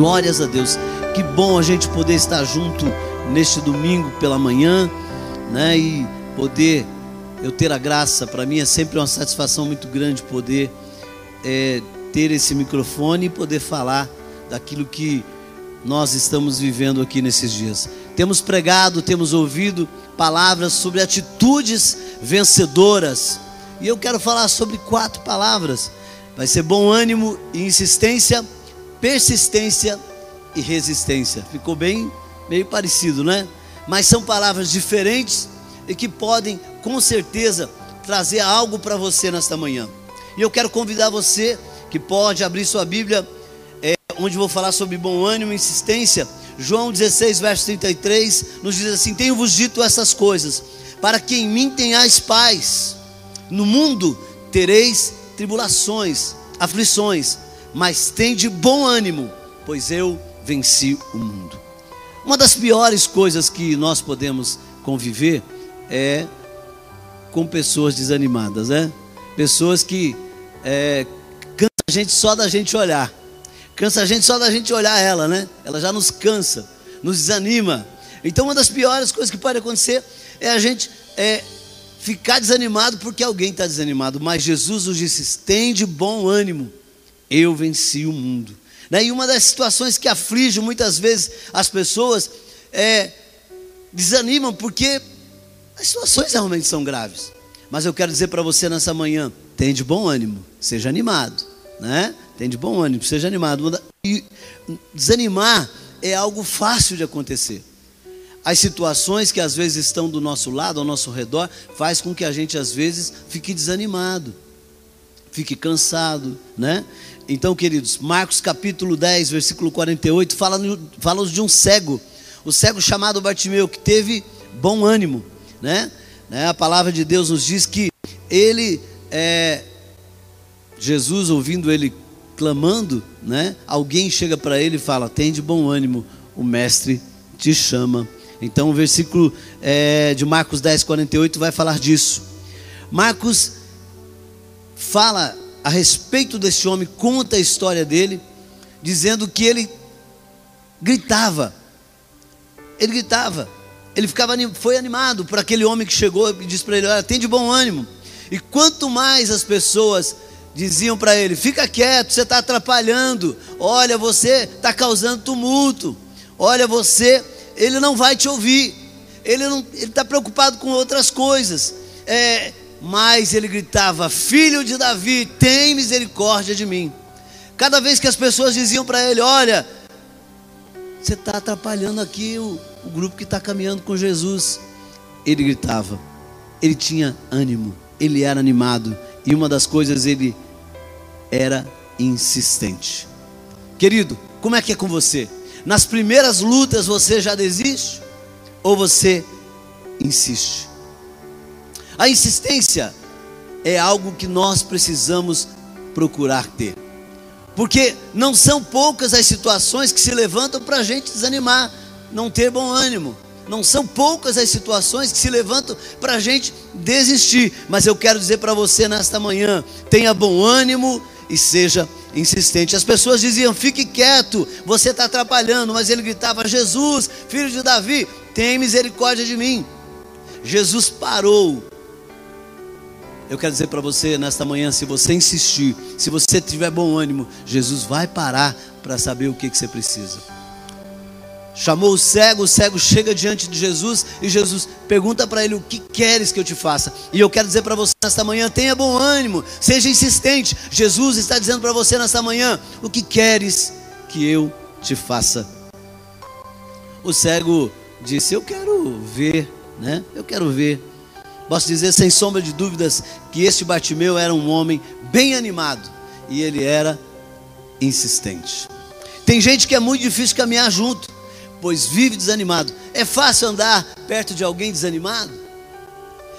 Glórias a Deus. Que bom a gente poder estar junto neste domingo pela manhã, né? E poder eu ter a graça. Para mim é sempre uma satisfação muito grande poder é, ter esse microfone e poder falar daquilo que nós estamos vivendo aqui nesses dias. Temos pregado, temos ouvido palavras sobre atitudes vencedoras. E eu quero falar sobre quatro palavras. Vai ser bom ânimo e insistência, persistência e resistência. Ficou bem meio parecido, né? Mas são palavras diferentes e que podem, com certeza, trazer algo para você nesta manhã. E eu quero convidar você que pode abrir sua Bíblia, é, onde vou falar sobre bom ânimo e insistência. João 16, verso 33, nos diz assim: Tenho-vos dito essas coisas, para que em mim tenhais paz. No mundo tereis tribulações, aflições, mas tende bom ânimo, pois eu venci o mundo. Uma das piores coisas que nós podemos conviver é com pessoas desanimadas, né? Pessoas que é, cansa a gente só da gente olhar. Cansa a gente só da gente olhar ela, né? Ela já nos cansa, nos desanima. Então, uma das piores coisas que pode acontecer é a gente é, ficar desanimado porque alguém está desanimado. Mas Jesus nos disse: tem de bom ânimo, eu venci o mundo. Né? E uma das situações que aflige muitas vezes as pessoas é desanimam porque as situações realmente são graves. Mas eu quero dizer para você nessa manhã: tem de bom ânimo, seja animado, né? Tem de bom ânimo, seja animado. E desanimar é algo fácil de acontecer. As situações que às vezes estão do nosso lado, ao nosso redor, faz com que a gente às vezes fique desanimado, fique cansado, né? Então, queridos, Marcos capítulo 10, versículo 48, fala, fala de um cego, o cego chamado Bartimeu, que teve bom ânimo, né? né? A palavra de Deus nos diz que ele, é, Jesus ouvindo ele clamando, né? Alguém chega para ele e fala: Tem de bom ânimo, o mestre te chama. Então o versículo é, de Marcos 10, 48 vai falar disso. Marcos fala a respeito desse homem, conta a história dele, dizendo que ele gritava. Ele gritava. Ele ficava foi animado por aquele homem que chegou e disse para ele: Olha, tem de bom ânimo. E quanto mais as pessoas diziam para ele: fica quieto, você está atrapalhando. Olha, você está causando tumulto. Olha, você, ele não vai te ouvir. Ele está preocupado com outras coisas. É, mas ele gritava: Filho de Davi, tem misericórdia de mim. Cada vez que as pessoas diziam para ele: Olha, você está atrapalhando aqui o, o grupo que está caminhando com Jesus. Ele gritava, ele tinha ânimo, ele era animado e uma das coisas ele era insistente. Querido, como é que é com você? Nas primeiras lutas você já desiste ou você insiste? A insistência é algo que nós precisamos procurar ter. Porque não são poucas as situações que se levantam para a gente desanimar, não ter bom ânimo. Não são poucas as situações que se levantam para a gente desistir. Mas eu quero dizer para você nesta manhã: tenha bom ânimo e seja insistente. As pessoas diziam: fique quieto, você está atrapalhando. Mas ele gritava: Jesus, filho de Davi, tem misericórdia de mim. Jesus parou. Eu quero dizer para você nesta manhã: se você insistir, se você tiver bom ânimo, Jesus vai parar para saber o que, que você precisa chamou o cego, o cego chega diante de Jesus e Jesus pergunta para ele: O que queres que eu te faça? E eu quero dizer para você nesta manhã: tenha bom ânimo, seja insistente. Jesus está dizendo para você nesta manhã: O que queres que eu te faça? O cego disse: Eu quero ver, né? Eu quero ver. Posso dizer sem sombra de dúvidas que este Bartimeu era um homem bem animado e ele era insistente. Tem gente que é muito difícil caminhar junto pois vive desanimado. É fácil andar perto de alguém desanimado?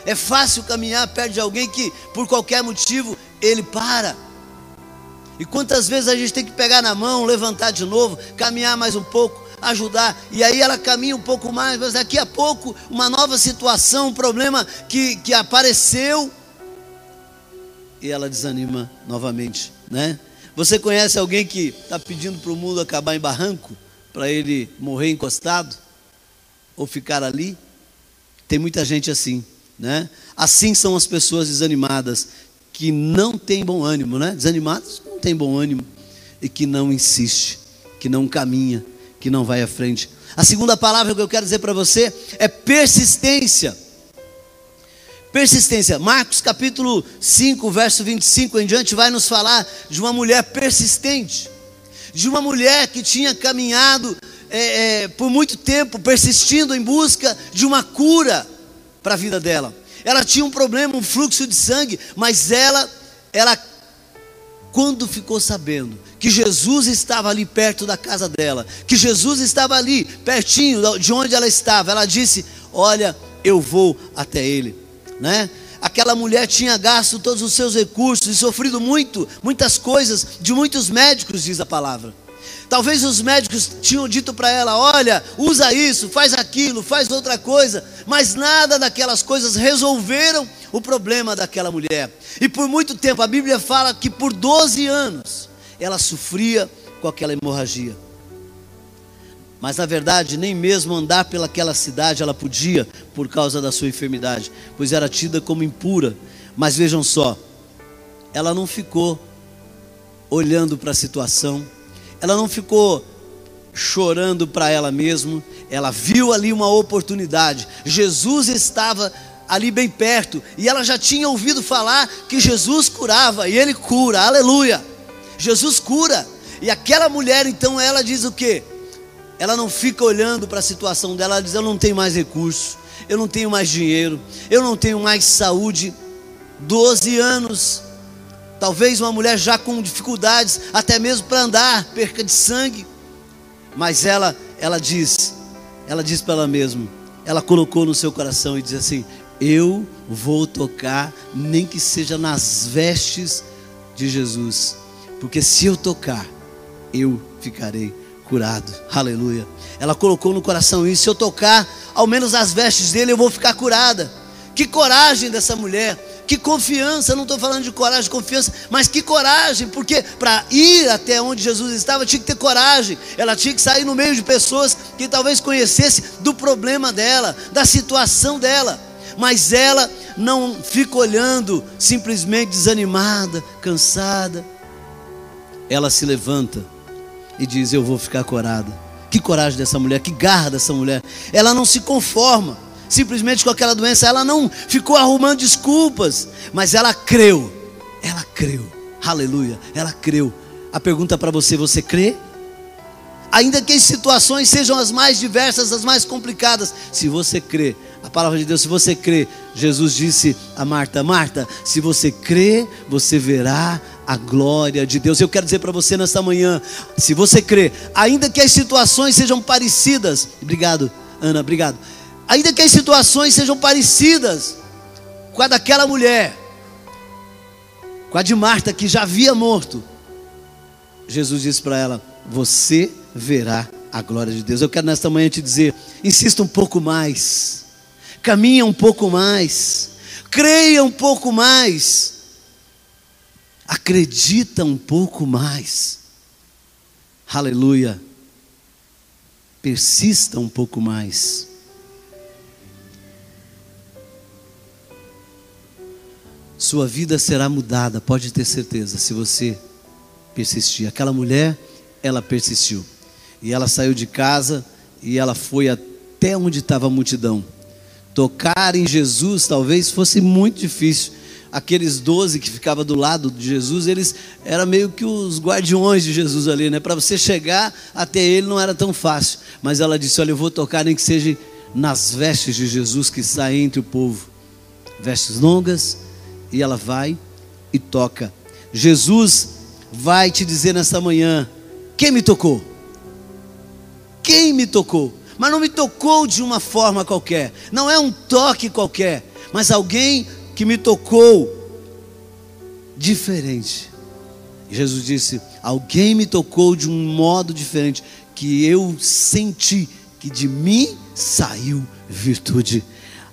É fácil caminhar perto de alguém que, por qualquer motivo, ele para. E quantas vezes a gente tem que pegar na mão, levantar de novo, caminhar mais um pouco, ajudar, e aí ela caminha um pouco mais, mas daqui a pouco, uma nova situação, um problema que, que apareceu, e ela desanima novamente, né? Você conhece alguém que está pedindo para o mundo acabar em barranco? Para ele morrer encostado? Ou ficar ali? Tem muita gente assim, né? Assim são as pessoas desanimadas, que não têm bom ânimo, né? Desanimadas não têm bom ânimo e que não insiste, que não caminha, que não vai à frente. A segunda palavra que eu quero dizer para você é persistência. Persistência. Marcos capítulo 5, verso 25 em diante, vai nos falar de uma mulher persistente, de uma mulher que tinha caminhado é, é, por muito tempo, persistindo em busca de uma cura para a vida dela. Ela tinha um problema, um fluxo de sangue, mas ela, ela, quando ficou sabendo que Jesus estava ali perto da casa dela, que Jesus estava ali, pertinho de onde ela estava, ela disse: Olha, eu vou até ele né? Aquela mulher tinha gasto todos os seus recursos e sofrido muito, muitas coisas de muitos médicos, diz a palavra. Talvez os médicos tinham dito para ela: olha, usa isso, faz aquilo, faz outra coisa, mas nada daquelas coisas resolveram o problema daquela mulher. E por muito tempo, a Bíblia fala que por 12 anos ela sofria com aquela hemorragia. Mas na verdade, nem mesmo andar pelaquela cidade ela podia por causa da sua enfermidade, pois era tida como impura. Mas vejam só, ela não ficou olhando para a situação, ela não ficou chorando para ela mesma, ela viu ali uma oportunidade. Jesus estava ali bem perto e ela já tinha ouvido falar que Jesus curava e ele cura, aleluia. Jesus cura. E aquela mulher, então, ela diz o que? ela não fica olhando para a situação dela, ela diz: Eu não tenho mais recurso, eu não tenho mais dinheiro, eu não tenho mais saúde. Doze anos, talvez uma mulher já com dificuldades, até mesmo para andar, perca de sangue, mas ela, ela diz, ela diz para ela mesma, ela colocou no seu coração e diz assim: Eu vou tocar, nem que seja nas vestes de Jesus, porque se eu tocar, eu ficarei curado. Aleluia. Ela colocou no coração isso. Se eu tocar ao menos as vestes dele, eu vou ficar curada. Que coragem dessa mulher. Que confiança, não estou falando de coragem, confiança, mas que coragem, porque para ir até onde Jesus estava tinha que ter coragem, ela tinha que sair no meio de pessoas que talvez conhecesse do problema dela, da situação dela, mas ela não fica olhando simplesmente desanimada, cansada, ela se levanta e diz: Eu vou ficar corada. Que coragem dessa mulher, que garra dessa mulher. Ela não se conforma simplesmente com aquela doença, ela não ficou arrumando desculpas, mas ela creu. Ela creu. Aleluia. Ela creu. A pergunta para você: você crê? Ainda que as situações sejam as mais diversas, as mais complicadas, se você crê, a palavra de Deus, se você crê, Jesus disse a Marta: Marta, se você crê, você verá a glória de Deus. Eu quero dizer para você nesta manhã, se você crê, ainda que as situações sejam parecidas, obrigado, Ana, obrigado. Ainda que as situações sejam parecidas com a daquela mulher, com a de Marta que já havia morto, Jesus disse para ela: Você verá a glória de Deus. Eu quero nesta manhã te dizer: insista um pouco mais, caminha um pouco mais, creia um pouco mais acredita um pouco mais. Aleluia. Persista um pouco mais. Sua vida será mudada, pode ter certeza, se você persistir. Aquela mulher, ela persistiu. E ela saiu de casa e ela foi até onde estava a multidão. Tocar em Jesus talvez fosse muito difícil, aqueles doze que ficavam do lado de Jesus, eles eram meio que os guardiões de Jesus ali, né? Para você chegar até ele não era tão fácil. Mas ela disse: Olha, eu vou tocar nem que seja nas vestes de Jesus que saem entre o povo. Vestes longas, e ela vai e toca. Jesus vai te dizer nessa manhã: Quem me tocou? Quem me tocou? Mas não me tocou de uma forma qualquer, não é um toque qualquer, mas alguém que me tocou diferente. Jesus disse: Alguém me tocou de um modo diferente, que eu senti que de mim saiu virtude.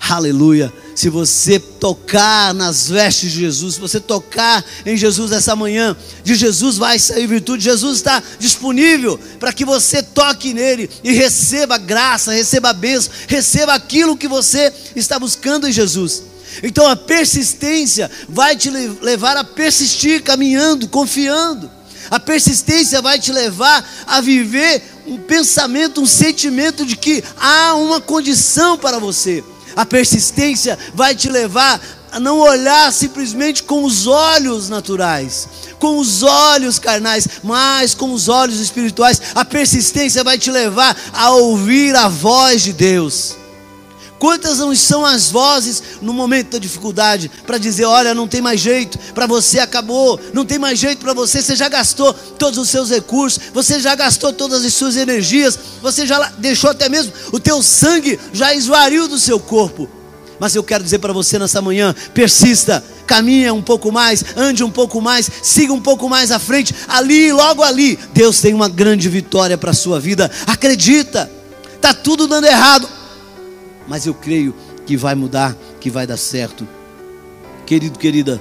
Aleluia. se você tocar nas vestes de Jesus, se você tocar em Jesus essa manhã, de Jesus vai sair virtude. Jesus está disponível para que você toque nele e receba graça, receba bênção, receba aquilo que você está buscando em Jesus. Então a persistência vai te levar a persistir caminhando, confiando. A persistência vai te levar a viver um pensamento, um sentimento de que há uma condição para você. A persistência vai te levar a não olhar simplesmente com os olhos naturais, com os olhos carnais, mas com os olhos espirituais. A persistência vai te levar a ouvir a voz de Deus. Quantas não são as vozes no momento da dificuldade para dizer: olha, não tem mais jeito, para você acabou, não tem mais jeito para você, você já gastou todos os seus recursos, você já gastou todas as suas energias, você já deixou até mesmo o teu sangue já esvariu do seu corpo. Mas eu quero dizer para você nessa manhã: persista, caminhe um pouco mais, ande um pouco mais, siga um pouco mais à frente, ali, logo ali, Deus tem uma grande vitória para a sua vida. Acredita, está tudo dando errado, mas eu creio que vai mudar, que vai dar certo. Querido, querida,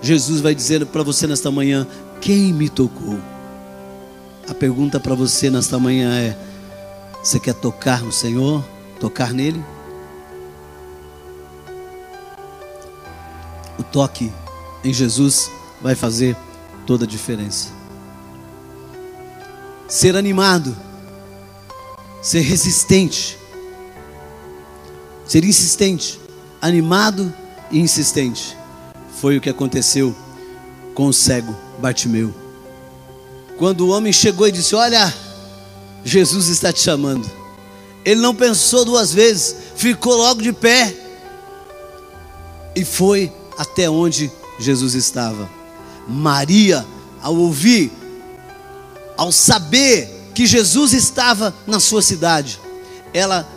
Jesus vai dizer para você nesta manhã: quem me tocou? A pergunta para você nesta manhã é: você quer tocar no Senhor? Tocar nele? O toque em Jesus vai fazer toda a diferença. Ser animado, ser resistente, ser insistente, animado e insistente. Foi o que aconteceu com o cego Bartimeu. Quando o homem chegou e disse: Olha, Jesus está te chamando. Ele não pensou duas vezes, ficou logo de pé e foi até onde Jesus estava. Maria, ao ouvir, ao saber que Jesus estava na sua cidade, ela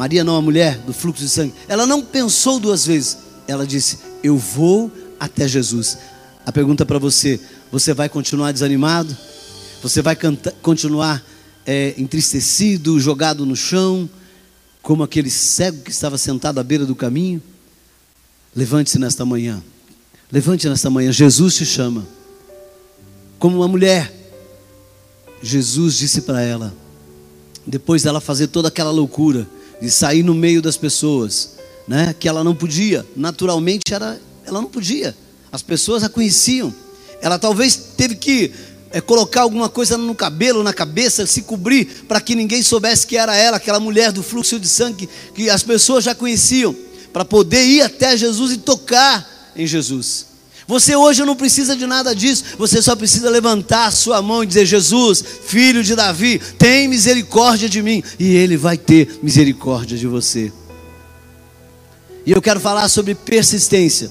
Maria não a mulher do fluxo de sangue, ela não pensou duas vezes. Ela disse: Eu vou até Jesus. A pergunta para você: você vai continuar desanimado? Você vai continuar é, entristecido, jogado no chão, como aquele cego que estava sentado à beira do caminho? Levante-se nesta manhã. Levante nesta manhã. Jesus te chama. Como uma mulher. Jesus disse para ela, depois dela fazer toda aquela loucura, de sair no meio das pessoas, né? Que ela não podia, naturalmente era, ela não podia. As pessoas a conheciam. Ela talvez teve que é, colocar alguma coisa no cabelo, na cabeça, se cobrir para que ninguém soubesse que era ela, aquela mulher do fluxo de sangue que as pessoas já conheciam, para poder ir até Jesus e tocar em Jesus. Você hoje não precisa de nada disso, você só precisa levantar sua mão e dizer: Jesus, filho de Davi, tem misericórdia de mim, e Ele vai ter misericórdia de você. E eu quero falar sobre persistência.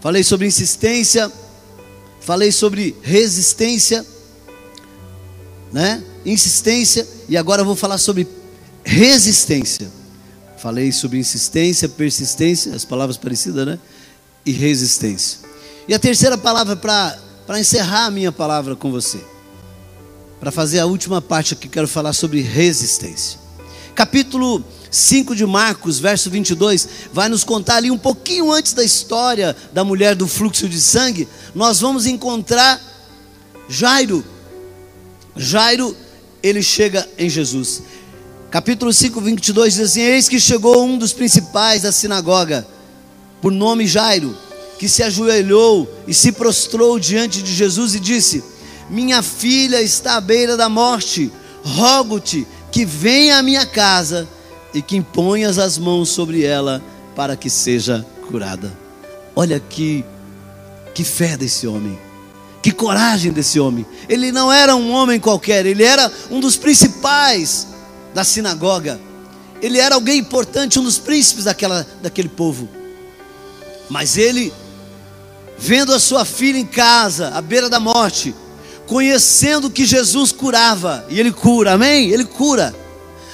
Falei sobre insistência, falei sobre resistência, né? Insistência, e agora eu vou falar sobre resistência. Falei sobre insistência, persistência, as palavras parecidas, né? E resistência. E a terceira palavra para encerrar a minha palavra com você, para fazer a última parte aqui, quero falar sobre resistência. Capítulo 5 de Marcos, verso 22, vai nos contar ali um pouquinho antes da história da mulher do fluxo de sangue, nós vamos encontrar Jairo. Jairo, ele chega em Jesus. Capítulo 5, 22 diz assim: Eis que chegou um dos principais da sinagoga por nome Jairo, que se ajoelhou e se prostrou diante de Jesus e disse: Minha filha está à beira da morte, rogo-te que venha à minha casa e que imponhas as mãos sobre ela para que seja curada. Olha que, que fé desse homem, que coragem desse homem. Ele não era um homem qualquer, ele era um dos principais da sinagoga. Ele era alguém importante, um dos príncipes daquela, daquele povo. Mas ele, vendo a sua filha em casa, à beira da morte, conhecendo que Jesus curava, e ele cura, amém? Ele cura.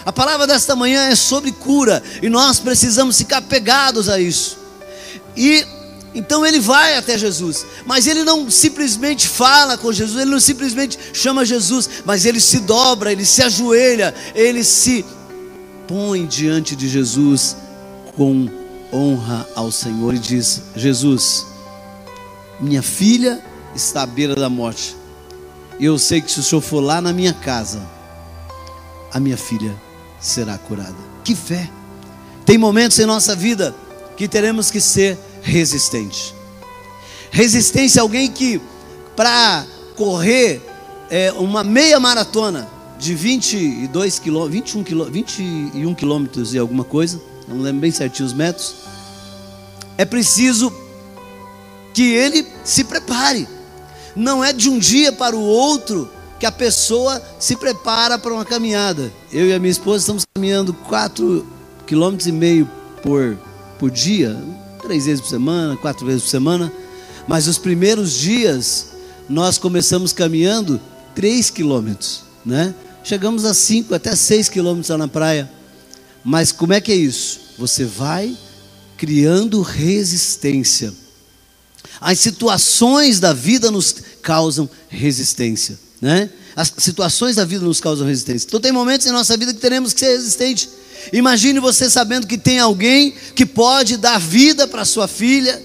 A palavra desta manhã é sobre cura, e nós precisamos ficar pegados a isso. E então ele vai até Jesus, mas ele não simplesmente fala com Jesus, ele não simplesmente chama Jesus, mas ele se dobra, ele se ajoelha, ele se põe diante de Jesus com honra ao Senhor e diz: Jesus, minha filha está à beira da morte. Eu sei que se o Senhor for lá na minha casa, a minha filha será curada. Que fé! Tem momentos em nossa vida que teremos que ser resistentes. Resistência é alguém que, para correr é, uma meia maratona de 22 quilômetros, 21, quilô, 21 quilômetros e alguma coisa, não lembro bem certinho os metros, é preciso que ele se prepare. Não é de um dia para o outro que a pessoa se prepara para uma caminhada. Eu e a minha esposa estamos caminhando 4 quilômetros e meio por, por dia, três vezes por semana, quatro vezes por semana. Mas os primeiros dias nós começamos caminhando 3 quilômetros, né? Chegamos a 5, até 6 quilômetros lá na praia. Mas como é que é isso? Você vai criando resistência. As situações da vida nos causam resistência, né? As situações da vida nos causam resistência. Então tem momentos em nossa vida que teremos que ser resistentes. Imagine você sabendo que tem alguém que pode dar vida para sua filha,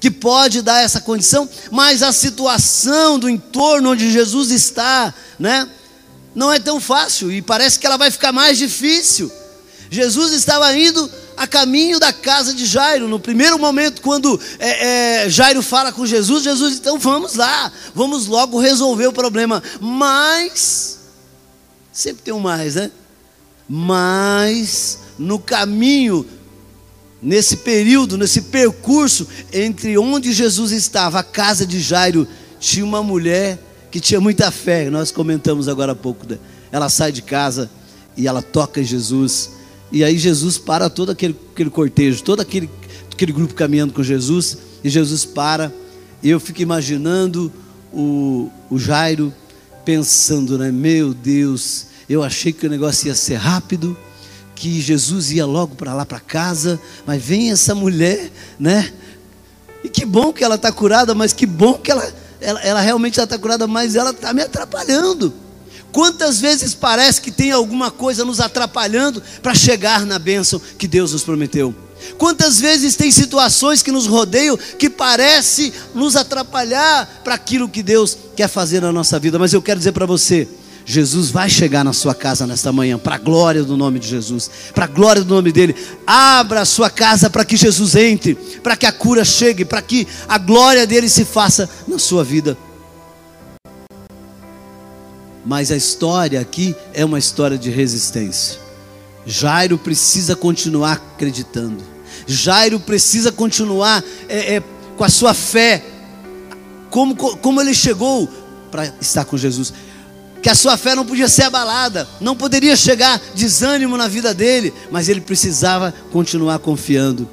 que pode dar essa condição, mas a situação do entorno onde Jesus está, né, não é tão fácil e parece que ela vai ficar mais difícil. Jesus estava indo a caminho da casa de Jairo. No primeiro momento, quando é, é, Jairo fala com Jesus, Jesus, então vamos lá, vamos logo resolver o problema. Mas, sempre tem um mais, né? Mas, no caminho nesse período, nesse percurso entre onde Jesus estava, a casa de Jairo, tinha uma mulher que tinha muita fé. Nós comentamos agora há pouco. Né? Ela sai de casa e ela toca em Jesus. E aí Jesus para todo aquele, aquele cortejo, todo aquele, aquele grupo caminhando com Jesus. E Jesus para. E eu fico imaginando o, o Jairo pensando, né? Meu Deus, eu achei que o negócio ia ser rápido que Jesus ia logo para lá para casa, mas vem essa mulher, né? E que bom que ela está curada, mas que bom que ela, ela, ela realmente está curada, mas ela está me atrapalhando. Quantas vezes parece que tem alguma coisa nos atrapalhando para chegar na bênção que Deus nos prometeu? Quantas vezes tem situações que nos rodeiam que parece nos atrapalhar para aquilo que Deus quer fazer na nossa vida? Mas eu quero dizer para você, Jesus vai chegar na sua casa nesta manhã, para a glória do nome de Jesus, para a glória do nome dele. Abra a sua casa para que Jesus entre, para que a cura chegue, para que a glória dele se faça na sua vida. Mas a história aqui é uma história de resistência. Jairo precisa continuar acreditando. Jairo precisa continuar é, é, com a sua fé. Como, como ele chegou para estar com Jesus que a sua fé não podia ser abalada, não poderia chegar desânimo na vida dele, mas ele precisava continuar confiando.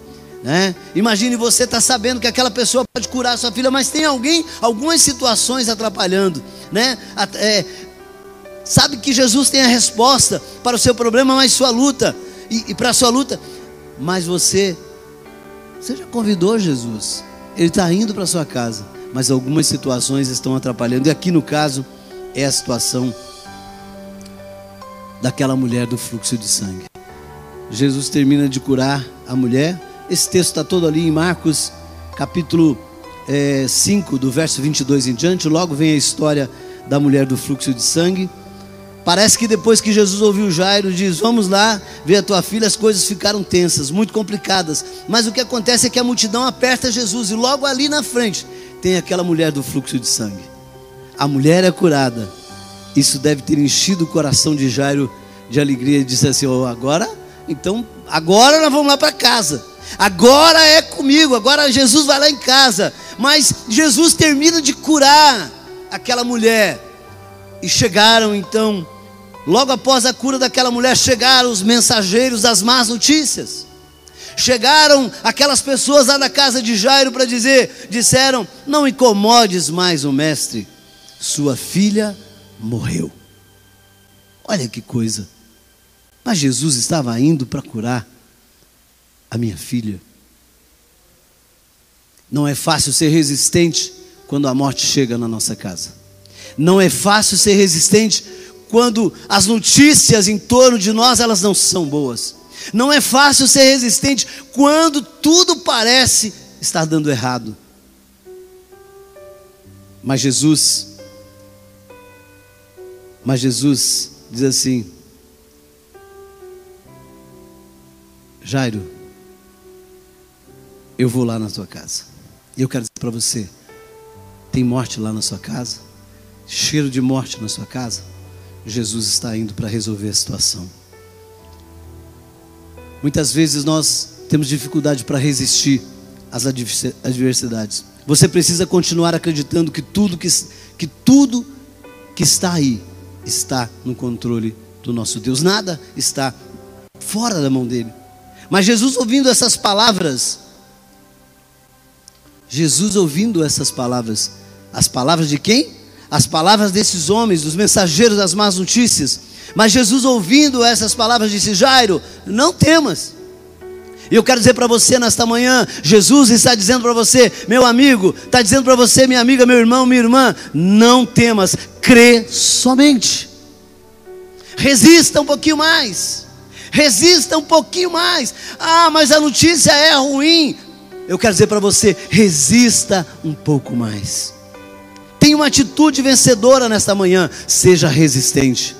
Né? Imagine você estar tá sabendo que aquela pessoa pode curar sua filha, mas tem alguém, algumas situações atrapalhando, né? É, sabe que Jesus tem a resposta para o seu problema, mas sua luta e, e para a sua luta, mas você, você já convidou Jesus? Ele está indo para sua casa, mas algumas situações estão atrapalhando. E aqui no caso é a situação daquela mulher do fluxo de sangue. Jesus termina de curar a mulher. Esse texto está todo ali em Marcos, capítulo é, 5, do verso 22 em diante. Logo vem a história da mulher do fluxo de sangue. Parece que depois que Jesus ouviu Jairo, diz: Vamos lá ver a tua filha. As coisas ficaram tensas, muito complicadas. Mas o que acontece é que a multidão aperta Jesus, e logo ali na frente tem aquela mulher do fluxo de sangue a mulher é curada. Isso deve ter enchido o coração de Jairo de alegria e disse assim: oh, agora, então, agora nós vamos lá para casa. Agora é comigo, agora Jesus vai lá em casa. Mas Jesus termina de curar aquela mulher. E chegaram então, logo após a cura daquela mulher, chegaram os mensageiros das más notícias. Chegaram aquelas pessoas lá na casa de Jairo para dizer, disseram: "Não incomodes mais o mestre, sua filha morreu. Olha que coisa. Mas Jesus estava indo para curar a minha filha. Não é fácil ser resistente quando a morte chega na nossa casa. Não é fácil ser resistente quando as notícias em torno de nós elas não são boas. Não é fácil ser resistente quando tudo parece estar dando errado. Mas Jesus, mas Jesus diz assim: Jairo, eu vou lá na tua casa. E eu quero dizer para você: tem morte lá na sua casa? Cheiro de morte na sua casa? Jesus está indo para resolver a situação. Muitas vezes nós temos dificuldade para resistir às adversidades. Você precisa continuar acreditando que tudo que, que tudo que está aí está no controle do nosso Deus. Nada está fora da mão dele. Mas Jesus ouvindo essas palavras, Jesus ouvindo essas palavras, as palavras de quem? As palavras desses homens, dos mensageiros das más notícias. Mas Jesus ouvindo essas palavras disse: Jairo, não temas. E eu quero dizer para você nesta manhã, Jesus está dizendo para você, meu amigo, está dizendo para você, minha amiga, meu irmão, minha irmã, não temas, crê somente. Resista um pouquinho mais. Resista um pouquinho mais. Ah, mas a notícia é ruim. Eu quero dizer para você, resista um pouco mais. Tenha uma atitude vencedora nesta manhã, seja resistente.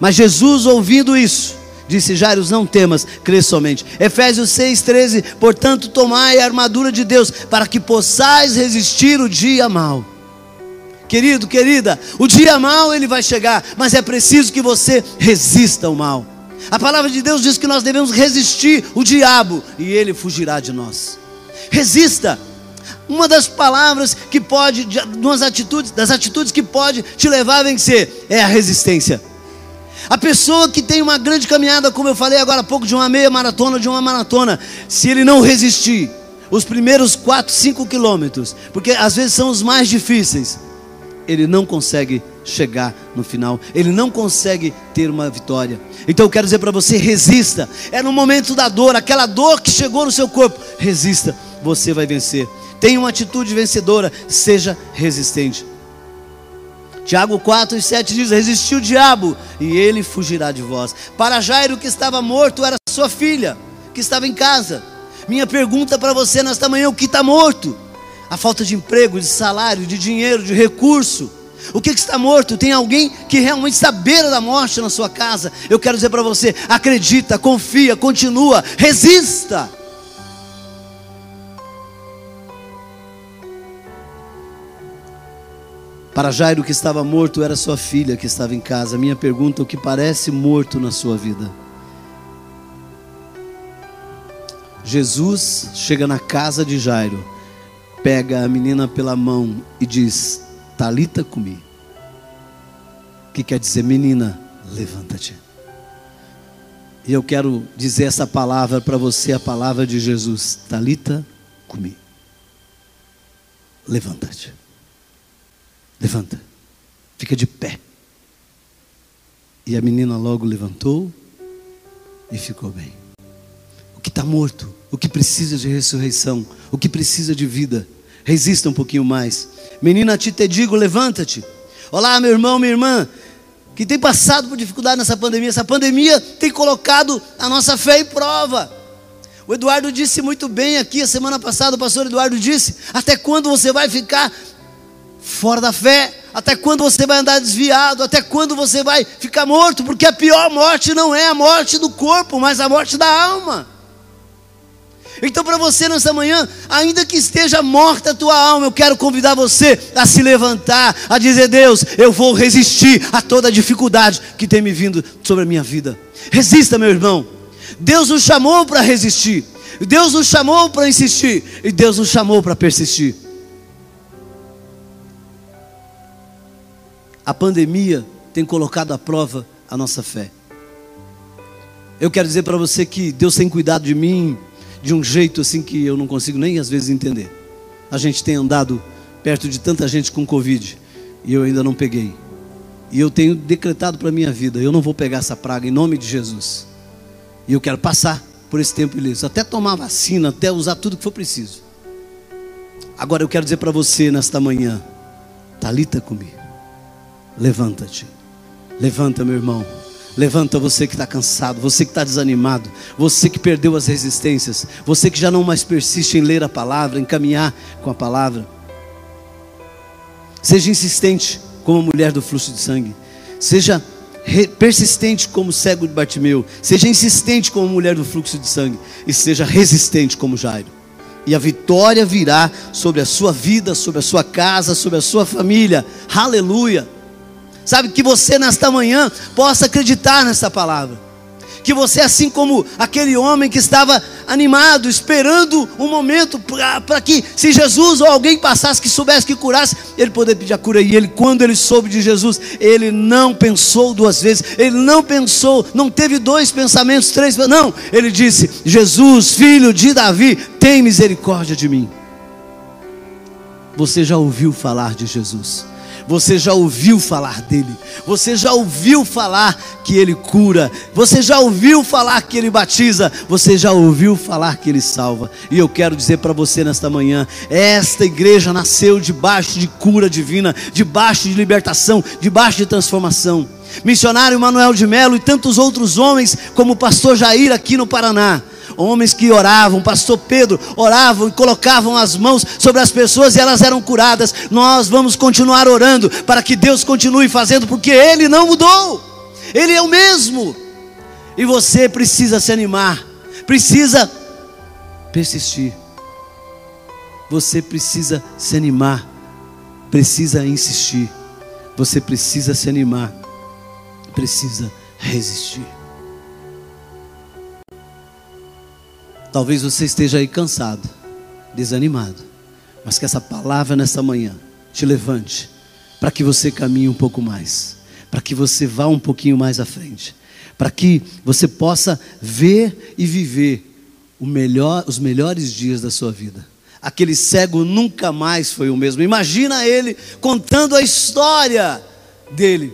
Mas Jesus, ouvindo isso, disse: Jairus, não temas, crê somente. Efésios 6,13: Portanto, tomai a armadura de Deus, para que possais resistir o dia mau. Querido, querida, o dia mau ele vai chegar, mas é preciso que você resista ao mal. A palavra de Deus diz que nós devemos resistir o diabo e ele fugirá de nós. Resista. Uma das palavras que pode, das atitudes, das atitudes que pode te levar a vencer é a resistência. A pessoa que tem uma grande caminhada, como eu falei agora há pouco, de uma meia maratona, de uma maratona, se ele não resistir, os primeiros 4, 5 quilômetros, porque às vezes são os mais difíceis, ele não consegue chegar no final, ele não consegue ter uma vitória. Então eu quero dizer para você: resista. É no momento da dor, aquela dor que chegou no seu corpo, resista, você vai vencer. Tenha uma atitude vencedora, seja resistente. Tiago 4 e 7 diz: Resistiu o diabo e ele fugirá de vós. Para Jairo que estava morto era sua filha, que estava em casa. Minha pergunta para você nesta manhã: o que está morto? A falta de emprego, de salário, de dinheiro, de recurso. O que, que está morto? Tem alguém que realmente está à beira da morte na sua casa. Eu quero dizer para você: acredita, confia, continua, resista. Para Jairo que estava morto era sua filha que estava em casa. Minha pergunta: o que parece morto na sua vida? Jesus chega na casa de Jairo, pega a menina pela mão e diz: Talita comi. Que quer dizer, menina, levanta-te. E eu quero dizer essa palavra para você, a palavra de Jesus: Talita comi. Levanta-te. Levanta, fica de pé. E a menina logo levantou e ficou bem. O que está morto, o que precisa de ressurreição, o que precisa de vida, resista um pouquinho mais. Menina, te te digo, levanta-te. Olá, meu irmão, minha irmã, que tem passado por dificuldade nessa pandemia. Essa pandemia tem colocado a nossa fé em prova. O Eduardo disse muito bem aqui, a semana passada, o pastor Eduardo disse: Até quando você vai ficar fora da fé? Até quando você vai andar desviado? Até quando você vai ficar morto? Porque a pior morte não é a morte do corpo, mas a morte da alma. Então, para você nessa manhã, ainda que esteja morta a tua alma, eu quero convidar você a se levantar, a dizer: Deus, eu vou resistir a toda a dificuldade que tem me vindo sobre a minha vida. Resista, meu irmão. Deus nos chamou para resistir, Deus nos chamou para insistir, e Deus nos chamou para persistir. a pandemia tem colocado à prova a nossa fé. Eu quero dizer para você que Deus tem cuidado de mim de um jeito assim que eu não consigo nem às vezes entender. A gente tem andado perto de tanta gente com Covid e eu ainda não peguei. E eu tenho decretado para a minha vida: eu não vou pegar essa praga em nome de Jesus. E eu quero passar por esse tempo ileso, até tomar vacina, até usar tudo que for preciso. Agora eu quero dizer para você nesta manhã: Talita comigo. Levanta-te. Levanta, meu irmão. Levanta você que está cansado, você que está desanimado, você que perdeu as resistências, você que já não mais persiste em ler a palavra, em caminhar com a palavra. Seja insistente como a mulher do fluxo de sangue, seja persistente como o cego de Bartimeu, seja insistente como a mulher do fluxo de sangue, e seja resistente como Jairo. E a vitória virá sobre a sua vida, sobre a sua casa, sobre a sua família. Aleluia! Sabe, que você nesta manhã possa acreditar nessa palavra. Que você, assim como aquele homem que estava animado, esperando um momento para que, se Jesus ou alguém passasse que soubesse que curasse, ele poder pedir a cura. E ele, quando ele soube de Jesus, ele não pensou duas vezes, ele não pensou, não teve dois pensamentos, três, não. Ele disse: Jesus, filho de Davi, tem misericórdia de mim. Você já ouviu falar de Jesus? Você já ouviu falar dele? Você já ouviu falar que ele cura? Você já ouviu falar que ele batiza? Você já ouviu falar que ele salva? E eu quero dizer para você nesta manhã: esta igreja nasceu debaixo de cura divina, debaixo de libertação, debaixo de transformação. Missionário Manuel de Melo e tantos outros homens, como o pastor Jair aqui no Paraná homens que oravam, pastor Pedro oravam e colocavam as mãos sobre as pessoas e elas eram curadas. Nós vamos continuar orando para que Deus continue fazendo, porque Ele não mudou, Ele é o mesmo. E você precisa se animar, precisa persistir. Você precisa se animar, precisa insistir. Você precisa se animar, precisa resistir. Talvez você esteja aí cansado, desanimado, mas que essa palavra nessa manhã te levante para que você caminhe um pouco mais, para que você vá um pouquinho mais à frente, para que você possa ver e viver melhor, os melhores dias da sua vida. Aquele cego nunca mais foi o mesmo. Imagina ele contando a história dele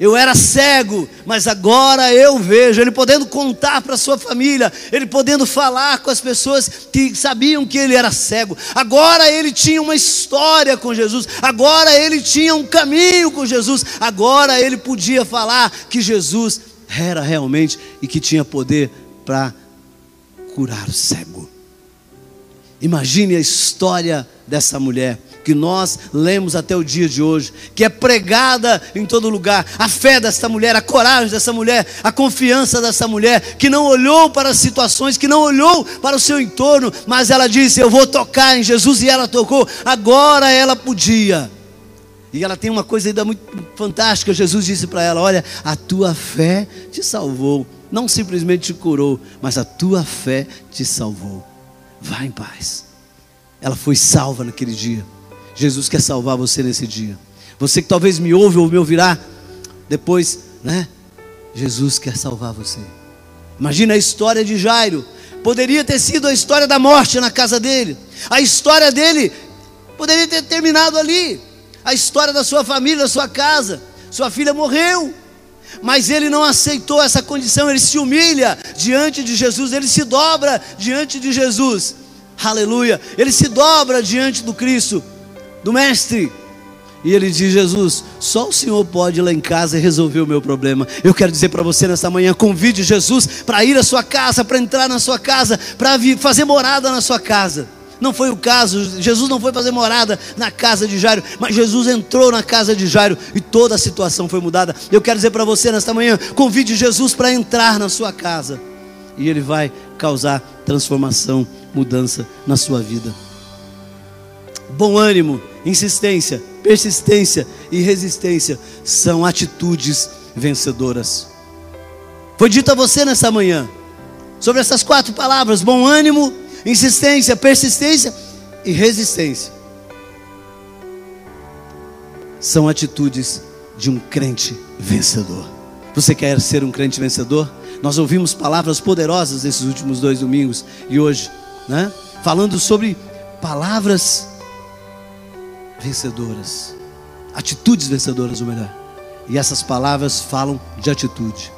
eu era cego, mas agora eu vejo. Ele podendo contar para sua família, ele podendo falar com as pessoas que sabiam que ele era cego. Agora ele tinha uma história com Jesus. Agora ele tinha um caminho com Jesus. Agora ele podia falar que Jesus era realmente e que tinha poder para curar o cego. Imagine a história dessa mulher que nós lemos até o dia de hoje, que é pregada em todo lugar. A fé dessa mulher, a coragem dessa mulher, a confiança dessa mulher, que não olhou para as situações, que não olhou para o seu entorno, mas ela disse: Eu vou tocar em Jesus, e ela tocou. Agora ela podia. E ela tem uma coisa ainda muito fantástica. Jesus disse para ela: Olha, a tua fé te salvou. Não simplesmente te curou, mas a tua fé te salvou. Vá em paz. Ela foi salva naquele dia. Jesus quer salvar você nesse dia. Você que talvez me ouve ou me ouvirá depois, né? Jesus quer salvar você. Imagina a história de Jairo. Poderia ter sido a história da morte na casa dele. A história dele poderia ter terminado ali. A história da sua família, da sua casa. Sua filha morreu. Mas ele não aceitou essa condição, ele se humilha diante de Jesus, ele se dobra diante de Jesus. Aleluia. Ele se dobra diante do Cristo do mestre. E ele diz: Jesus, só o Senhor pode ir lá em casa e resolver o meu problema. Eu quero dizer para você nesta manhã: convide Jesus para ir à sua casa, para entrar na sua casa, para fazer morada na sua casa. Não foi o caso, Jesus não foi fazer morada na casa de Jairo, mas Jesus entrou na casa de Jairo e toda a situação foi mudada. Eu quero dizer para você nesta manhã: convide Jesus para entrar na sua casa e ele vai causar transformação, mudança na sua vida. Bom ânimo insistência, persistência e resistência são atitudes vencedoras. Foi dito a você nessa manhã sobre essas quatro palavras: bom ânimo, insistência, persistência e resistência. São atitudes de um crente vencedor. Você quer ser um crente vencedor? Nós ouvimos palavras poderosas nesses últimos dois domingos e hoje, né? Falando sobre palavras vencedoras. Atitudes vencedoras, ou melhor. E essas palavras falam de atitude,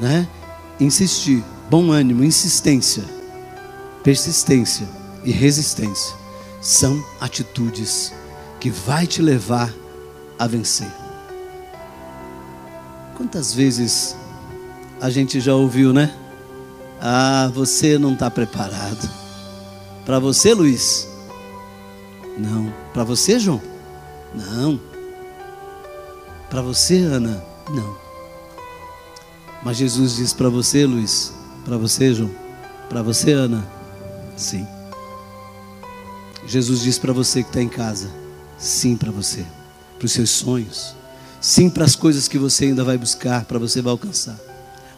né? Insistir, bom ânimo, insistência, persistência e resistência são atitudes que vai te levar a vencer. Quantas vezes a gente já ouviu, né? Ah, você não está preparado. Para você, Luiz? Não. Para você, João? Não. Para você, Ana? Não. Mas Jesus diz para você, Luiz, para você, João, para você, Ana, sim. Jesus diz para você que está em casa, sim para você, para os seus sonhos, sim para as coisas que você ainda vai buscar, para você vai alcançar.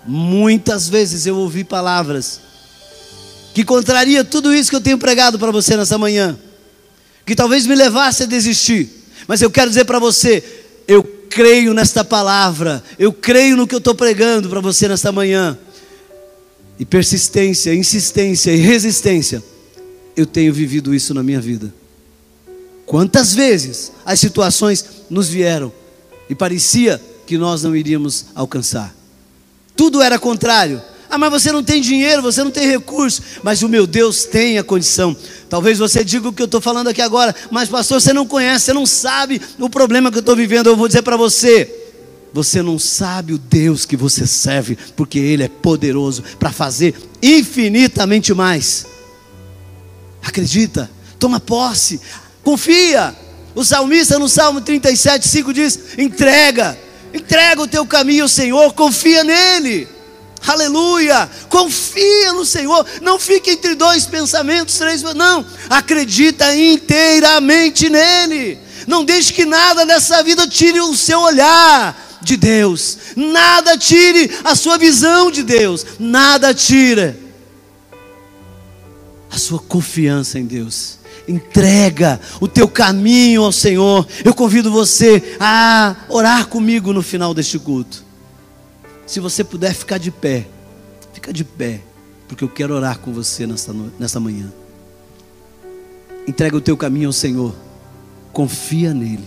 Muitas vezes eu ouvi palavras que contraria tudo isso que eu tenho pregado para você nessa manhã, que talvez me levasse a desistir. Mas eu quero dizer para você, eu creio nesta palavra, eu creio no que eu estou pregando para você nesta manhã. E persistência, insistência e resistência, eu tenho vivido isso na minha vida. Quantas vezes as situações nos vieram e parecia que nós não iríamos alcançar. Tudo era contrário. Ah, mas você não tem dinheiro, você não tem recurso. Mas o meu Deus tem a condição. Talvez você diga o que eu estou falando aqui agora, mas pastor, você não conhece, você não sabe o problema que eu estou vivendo. Eu vou dizer para você. Você não sabe o Deus que você serve, porque Ele é poderoso para fazer infinitamente mais. Acredita, toma posse, confia. O salmista no Salmo 37, 5 diz: entrega, entrega o teu caminho ao Senhor, confia nele. Aleluia! Confia no Senhor. Não fique entre dois pensamentos, três. Não. Acredita inteiramente nele. Não deixe que nada dessa vida tire o seu olhar de Deus. Nada tire a sua visão de Deus. Nada tira a sua confiança em Deus. Entrega o teu caminho ao Senhor. Eu convido você a orar comigo no final deste culto. Se você puder ficar de pé, fica de pé, porque eu quero orar com você nesta, nesta manhã. Entrega o teu caminho ao Senhor, confia nele.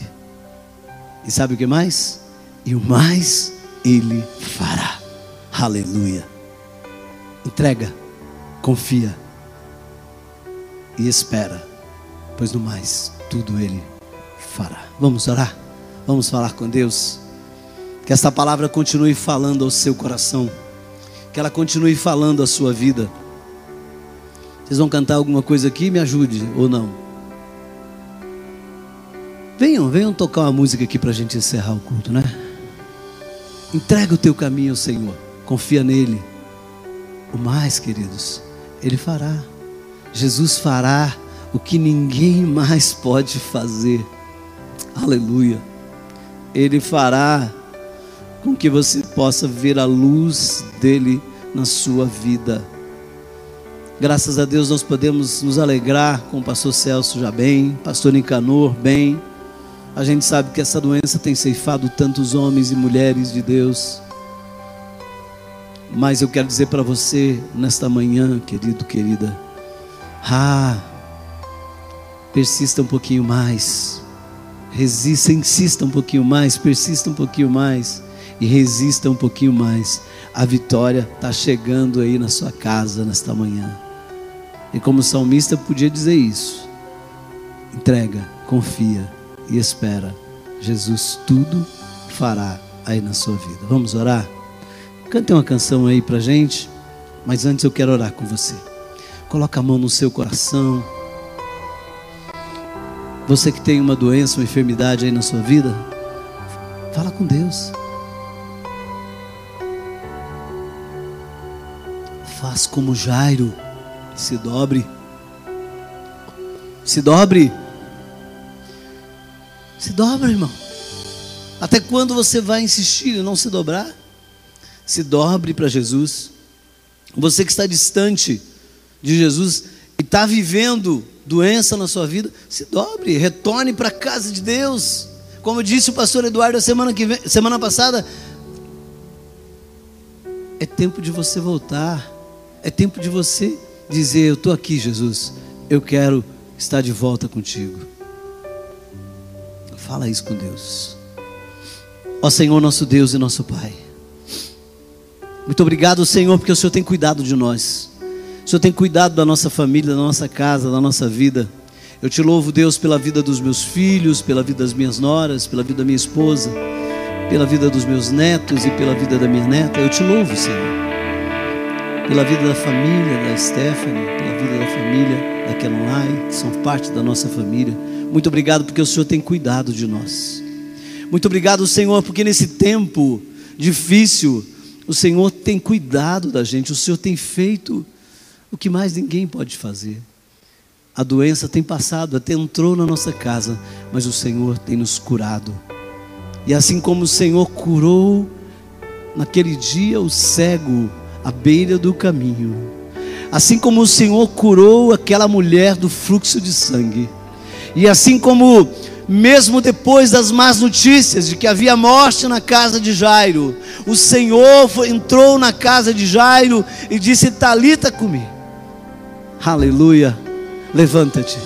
E sabe o que mais? E o mais ele fará. Aleluia. Entrega, confia e espera, pois no mais tudo ele fará. Vamos orar? Vamos falar com Deus. Que esta palavra continue falando ao seu coração. Que ela continue falando à sua vida. Vocês vão cantar alguma coisa aqui? Me ajude ou não? Venham, venham tocar uma música aqui para a gente encerrar o culto, né? Entrega o teu caminho ao Senhor. Confia nele. O mais, queridos, Ele fará. Jesus fará o que ninguém mais pode fazer. Aleluia. Ele fará com que você possa ver a luz dele na sua vida. Graças a Deus nós podemos nos alegrar com o pastor Celso já bem, pastor Nicanor bem. A gente sabe que essa doença tem ceifado tantos homens e mulheres de Deus. Mas eu quero dizer para você nesta manhã, querido, querida, ah, persista um pouquinho mais. Resista, insista um pouquinho mais, persista um pouquinho mais e resista um pouquinho mais. A vitória está chegando aí na sua casa nesta manhã. E como salmista podia dizer isso. Entrega, confia e espera. Jesus tudo fará aí na sua vida. Vamos orar? Cante uma canção aí pra gente, mas antes eu quero orar com você. Coloca a mão no seu coração. Você que tem uma doença, uma enfermidade aí na sua vida, fala com Deus. Faz como Jairo, se dobre. Se dobre. Se dobra, irmão. Até quando você vai insistir em não se dobrar? Se dobre para Jesus. Você que está distante de Jesus e está vivendo doença na sua vida, se dobre, retorne para a casa de Deus. Como disse o pastor Eduardo semana, que vem, semana passada, é tempo de você voltar. É tempo de você dizer: Eu estou aqui, Jesus. Eu quero estar de volta contigo. Fala isso com Deus. Ó Senhor, nosso Deus e nosso Pai. Muito obrigado, Senhor, porque o Senhor tem cuidado de nós. O Senhor tem cuidado da nossa família, da nossa casa, da nossa vida. Eu te louvo, Deus, pela vida dos meus filhos, pela vida das minhas noras, pela vida da minha esposa pela vida dos meus netos e pela vida da minha neta. Eu te louvo, Senhor. Pela vida da família da Stephanie, pela vida da família da Kelonlai, que são parte da nossa família. Muito obrigado porque o Senhor tem cuidado de nós. Muito obrigado, Senhor, porque nesse tempo difícil, o Senhor tem cuidado da gente, o Senhor tem feito o que mais ninguém pode fazer. A doença tem passado, até entrou na nossa casa, mas o Senhor tem nos curado. E assim como o Senhor curou naquele dia o cego à beira do caminho, assim como o Senhor curou aquela mulher do fluxo de sangue, e assim como mesmo depois das más notícias de que havia morte na casa de Jairo, o Senhor entrou na casa de Jairo e disse: Talita comigo. Aleluia. Levanta-te.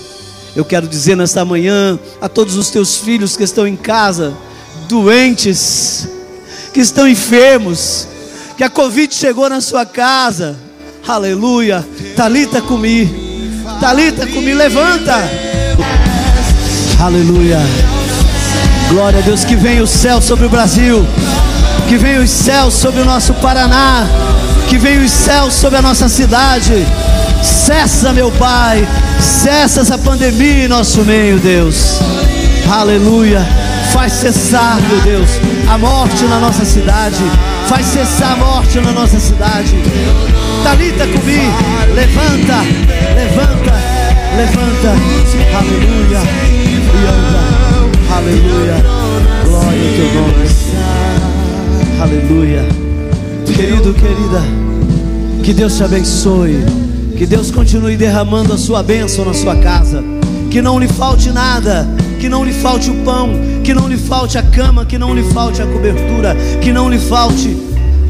Eu quero dizer nesta manhã a todos os teus filhos que estão em casa, doentes, que estão enfermos, que a Covid chegou na sua casa. Aleluia. Talita comigo. Talita comigo. Levanta. Aleluia. Glória a Deus que vem o céu sobre o Brasil, que vem os céus sobre o nosso Paraná, que vem os céus sobre a nossa cidade. Cessa, meu Pai, cessa essa pandemia em nosso meio, Deus. Aleluia. Faz cessar, meu Deus, a morte na nossa cidade. Faz cessar a morte na nossa cidade. Talita comigo, levanta, levanta, levanta. Aleluia e anda. Aleluia. Glória ao teu nome. Aleluia. Querido, querida, que Deus te abençoe. Que Deus continue derramando a sua bênção na sua casa. Que não lhe falte nada. Que não lhe falte o pão. Que não lhe falte a cama. Que não lhe falte a cobertura. Que não lhe falte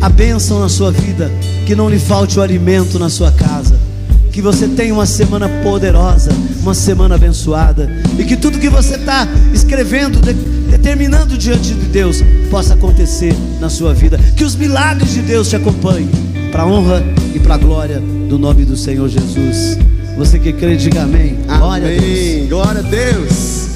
a bênção na sua vida. Que não lhe falte o alimento na sua casa que você tenha uma semana poderosa, uma semana abençoada, e que tudo que você está escrevendo, de, determinando diante de Deus, possa acontecer na sua vida. Que os milagres de Deus te acompanhem, para a honra e para a glória do nome do Senhor Jesus. Você que crê, diga amém. Amém. a Deus. Glória a Deus.